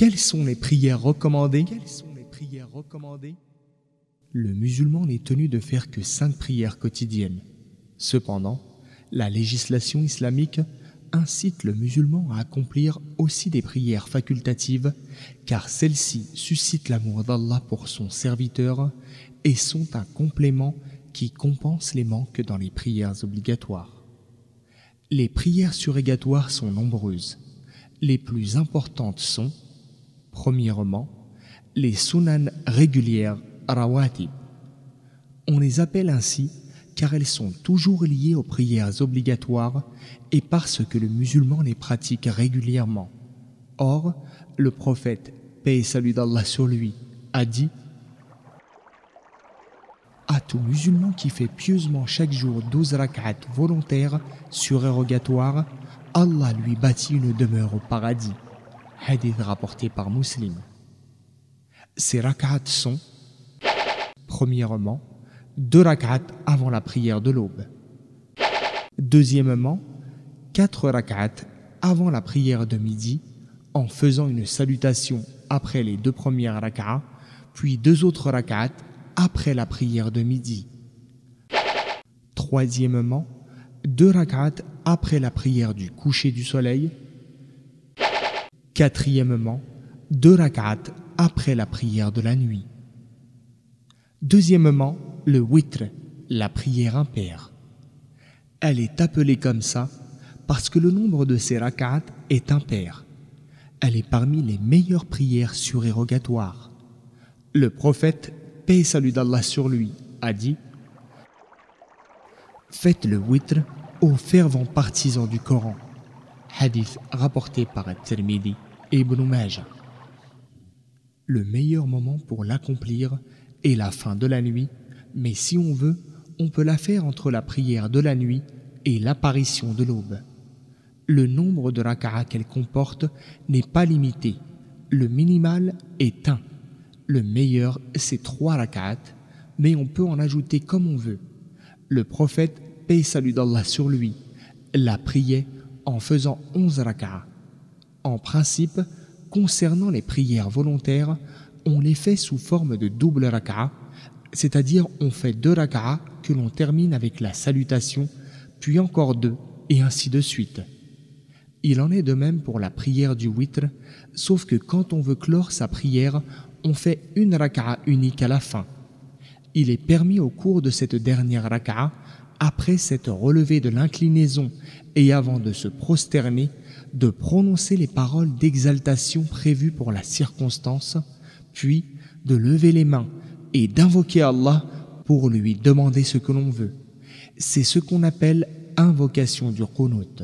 Quelles sont les prières recommandées? Le musulman n'est tenu de faire que cinq prières quotidiennes. Cependant, la législation islamique incite le musulman à accomplir aussi des prières facultatives, car celles-ci suscitent l'amour d'Allah pour son serviteur et sont un complément qui compense les manques dans les prières obligatoires. Les prières surrogatoires sont nombreuses. Les plus importantes sont, premièrement, les sunan régulières rawatib. On les appelle ainsi car elles sont toujours liées aux prières obligatoires et parce que le musulman les pratique régulièrement. Or, le prophète, paix salut d'Allah sur lui, a dit À tout musulman qui fait pieusement chaque jour 12 rak'at volontaires surérogatoires, Allah lui bâtit une demeure au paradis. Hadith rapporté par Muslim. Ces rak'at sont, premièrement, deux rak'at avant la prière de l'aube. Deuxièmement, quatre rak'at avant la prière de midi en faisant une salutation après les deux premières rak'at, puis deux autres rak'at après la prière de midi. Troisièmement, deux rak'at après la prière du coucher du soleil. Quatrièmement, deux rak'at après la prière de la nuit. Deuxièmement, le witr, la prière impaire. Elle est appelée comme ça parce que le nombre de ces rak'at est impair. Elle est parmi les meilleures prières surérogatoires. Le prophète, paix et salut d'Allah sur lui, a dit Faites le witr aux fervents partisans du Coran. Hadith rapporté par Tirmidhi et Ibn Majah. Le meilleur moment pour l'accomplir est la fin de la nuit mais si on veut, on peut la faire entre la prière de la nuit et l'apparition de l'aube. Le nombre de rak'ah qu'elle comporte n'est pas limité. Le minimal est un. Le meilleur, c'est trois rak'at, mais on peut en ajouter comme on veut. Le prophète, paix salut d'Allah sur lui, la priait en faisant onze rak'ah. En principe, concernant les prières volontaires, on les fait sous forme de double rak'ah c'est-à-dire on fait deux rak'ah que l'on termine avec la salutation, puis encore deux, et ainsi de suite. Il en est de même pour la prière du witr, sauf que quand on veut clore sa prière, on fait une raka'a unique à la fin. Il est permis au cours de cette dernière raka'a, après s'être relevé de l'inclinaison et avant de se prosterner, de prononcer les paroles d'exaltation prévues pour la circonstance, puis de lever les mains et d'invoquer Allah pour lui demander ce que l'on veut. C'est ce qu'on appelle invocation du qunut.